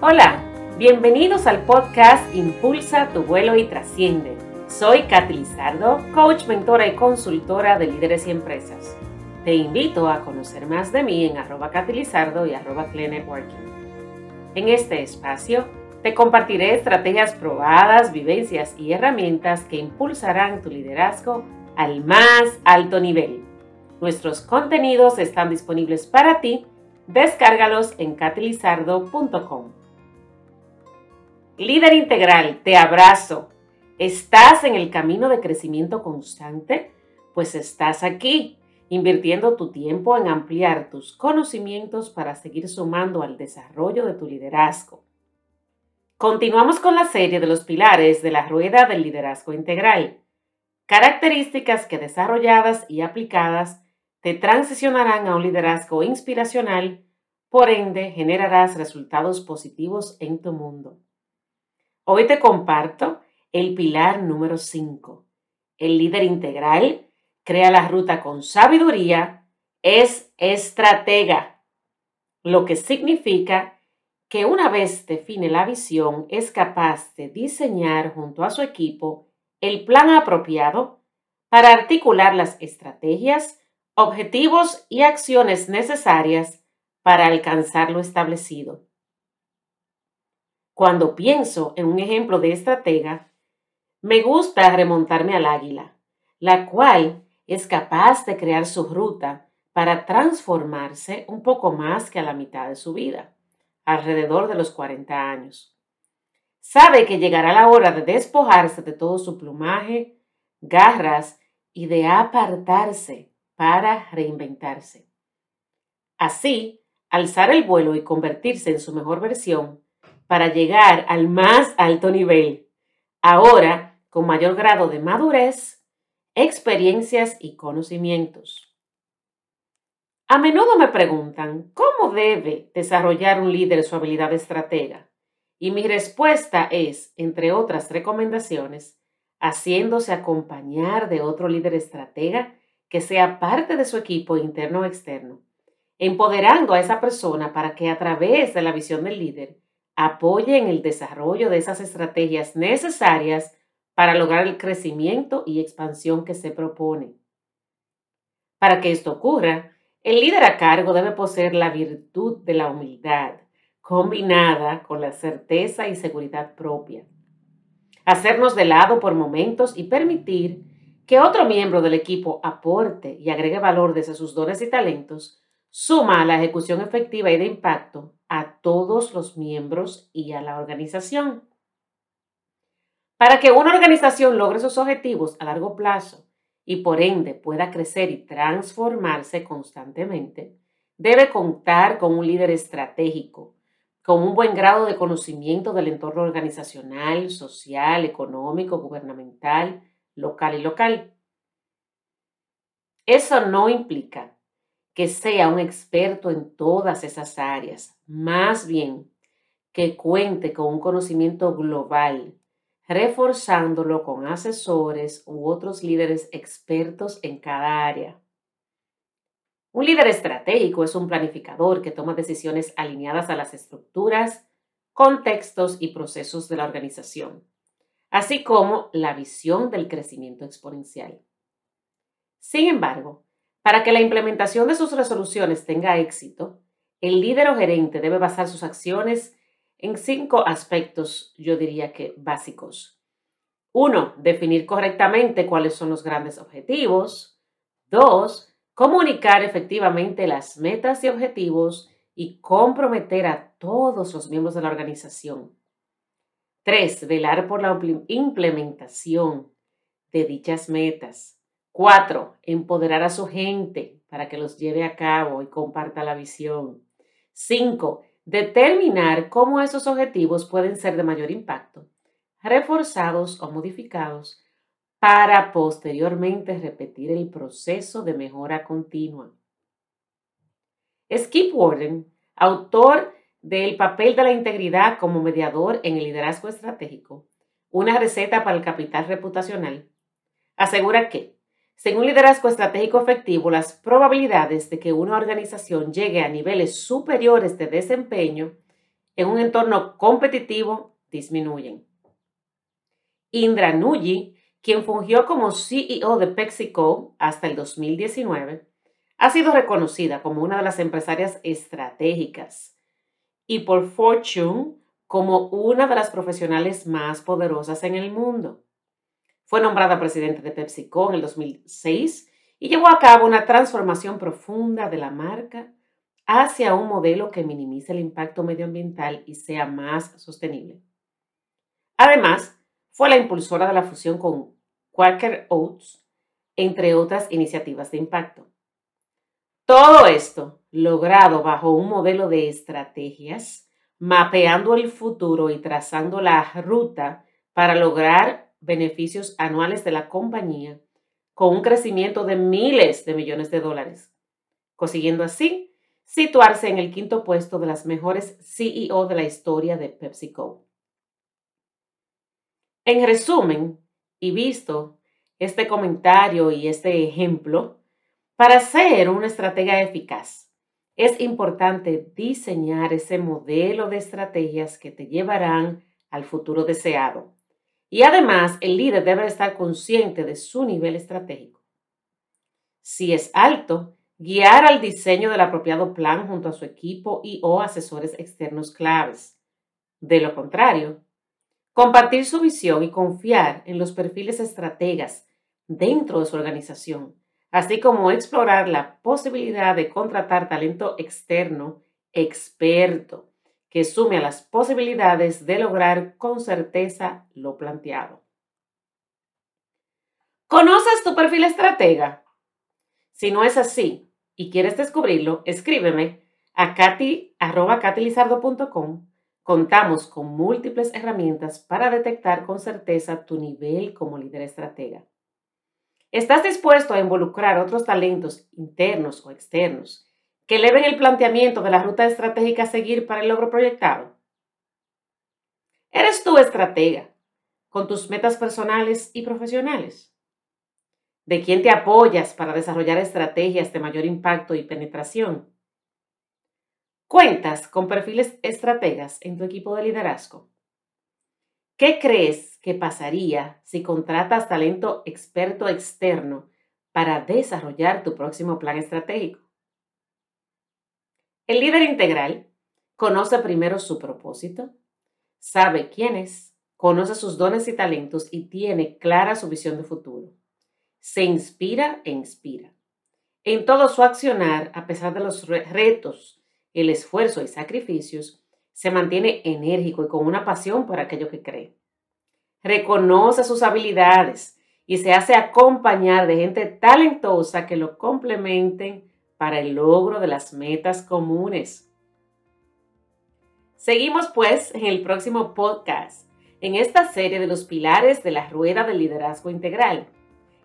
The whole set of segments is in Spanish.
Hola, bienvenidos al podcast Impulsa tu vuelo y trasciende. Soy Katy Lizardo, coach, mentora y consultora de líderes y empresas. Te invito a conocer más de mí en arroba y arroba Networking. En este espacio te compartiré estrategias probadas, vivencias y herramientas que impulsarán tu liderazgo al más alto nivel. Nuestros contenidos están disponibles para ti. Descárgalos en catilizardo.com. Líder integral, te abrazo. ¿Estás en el camino de crecimiento constante? Pues estás aquí, invirtiendo tu tiempo en ampliar tus conocimientos para seguir sumando al desarrollo de tu liderazgo. Continuamos con la serie de los pilares de la rueda del liderazgo integral, características que desarrolladas y aplicadas te transicionarán a un liderazgo inspiracional, por ende generarás resultados positivos en tu mundo. Hoy te comparto el pilar número 5. El líder integral crea la ruta con sabiduría, es estratega, lo que significa que una vez define la visión es capaz de diseñar junto a su equipo el plan apropiado para articular las estrategias, objetivos y acciones necesarias para alcanzar lo establecido. Cuando pienso en un ejemplo de estratega, me gusta remontarme al águila, la cual es capaz de crear su ruta para transformarse un poco más que a la mitad de su vida, alrededor de los 40 años. Sabe que llegará la hora de despojarse de todo su plumaje, garras y de apartarse para reinventarse. Así, alzar el vuelo y convertirse en su mejor versión para llegar al más alto nivel, ahora con mayor grado de madurez, experiencias y conocimientos. A menudo me preguntan, ¿cómo debe desarrollar un líder su habilidad de estratega? Y mi respuesta es, entre otras recomendaciones, haciéndose acompañar de otro líder estratega que sea parte de su equipo interno o externo, empoderando a esa persona para que a través de la visión del líder apoye en el desarrollo de esas estrategias necesarias para lograr el crecimiento y expansión que se propone. Para que esto ocurra, el líder a cargo debe poseer la virtud de la humildad, combinada con la certeza y seguridad propia. Hacernos de lado por momentos y permitir que otro miembro del equipo aporte y agregue valor desde sus dones y talentos suma a la ejecución efectiva y de impacto todos los miembros y a la organización. Para que una organización logre sus objetivos a largo plazo y por ende pueda crecer y transformarse constantemente, debe contar con un líder estratégico, con un buen grado de conocimiento del entorno organizacional, social, económico, gubernamental, local y local. Eso no implica que sea un experto en todas esas áreas, más bien que cuente con un conocimiento global, reforzándolo con asesores u otros líderes expertos en cada área. Un líder estratégico es un planificador que toma decisiones alineadas a las estructuras, contextos y procesos de la organización, así como la visión del crecimiento exponencial. Sin embargo, para que la implementación de sus resoluciones tenga éxito, el líder o gerente debe basar sus acciones en cinco aspectos, yo diría que básicos. Uno, definir correctamente cuáles son los grandes objetivos. Dos, comunicar efectivamente las metas y objetivos y comprometer a todos los miembros de la organización. Tres, velar por la implementación de dichas metas. Cuatro, empoderar a su gente para que los lleve a cabo y comparta la visión. Cinco, determinar cómo esos objetivos pueden ser de mayor impacto, reforzados o modificados para posteriormente repetir el proceso de mejora continua. Skip Warden, autor del papel de la integridad como mediador en el liderazgo estratégico, una receta para el capital reputacional, asegura que según liderazgo estratégico efectivo, las probabilidades de que una organización llegue a niveles superiores de desempeño en un entorno competitivo disminuyen. Indra Nuyi, quien fungió como CEO de PepsiCo hasta el 2019, ha sido reconocida como una de las empresarias estratégicas y por Fortune como una de las profesionales más poderosas en el mundo. Fue nombrada presidente de PepsiCo en el 2006 y llevó a cabo una transformación profunda de la marca hacia un modelo que minimice el impacto medioambiental y sea más sostenible. Además, fue la impulsora de la fusión con Quaker Oats, entre otras iniciativas de impacto. Todo esto logrado bajo un modelo de estrategias, mapeando el futuro y trazando la ruta para lograr beneficios anuales de la compañía con un crecimiento de miles de millones de dólares, consiguiendo así situarse en el quinto puesto de las mejores CEO de la historia de PepsiCo. En resumen, y visto este comentario y este ejemplo, para ser una estratega eficaz, es importante diseñar ese modelo de estrategias que te llevarán al futuro deseado. Y además, el líder debe estar consciente de su nivel estratégico. Si es alto, guiar al diseño del apropiado plan junto a su equipo y o asesores externos claves. De lo contrario, compartir su visión y confiar en los perfiles estrategas dentro de su organización así como explorar la posibilidad de contratar talento externo experto que sume a las posibilidades de lograr con certeza lo planteado. ¿Conoces tu perfil estratega? Si no es así y quieres descubrirlo, escríbeme a katy.com. Contamos con múltiples herramientas para detectar con certeza tu nivel como líder estratega. ¿Estás dispuesto a involucrar otros talentos internos o externos que eleven el planteamiento de la ruta estratégica a seguir para el logro proyectado? ¿Eres tú estratega con tus metas personales y profesionales? ¿De quién te apoyas para desarrollar estrategias de mayor impacto y penetración? ¿Cuentas con perfiles estrategas en tu equipo de liderazgo? ¿Qué crees que pasaría si contratas talento experto externo para desarrollar tu próximo plan estratégico? El líder integral conoce primero su propósito, sabe quién es, conoce sus dones y talentos y tiene clara su visión de futuro. Se inspira e inspira. En todo su accionar, a pesar de los retos, el esfuerzo y sacrificios, se mantiene enérgico y con una pasión por aquello que cree. Reconoce sus habilidades y se hace acompañar de gente talentosa que lo complementen para el logro de las metas comunes. Seguimos pues en el próximo podcast, en esta serie de los pilares de la rueda del liderazgo integral.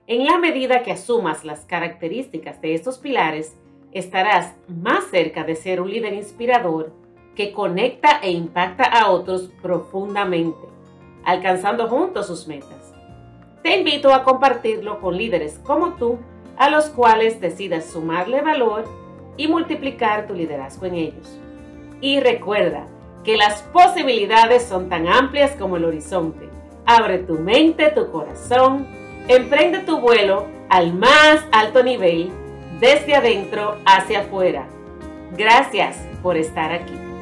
En la medida que asumas las características de estos pilares, estarás más cerca de ser un líder inspirador que conecta e impacta a otros profundamente, alcanzando juntos sus metas. Te invito a compartirlo con líderes como tú, a los cuales decidas sumarle valor y multiplicar tu liderazgo en ellos. Y recuerda que las posibilidades son tan amplias como el horizonte. Abre tu mente, tu corazón, emprende tu vuelo al más alto nivel, desde adentro hacia afuera. Gracias por estar aquí.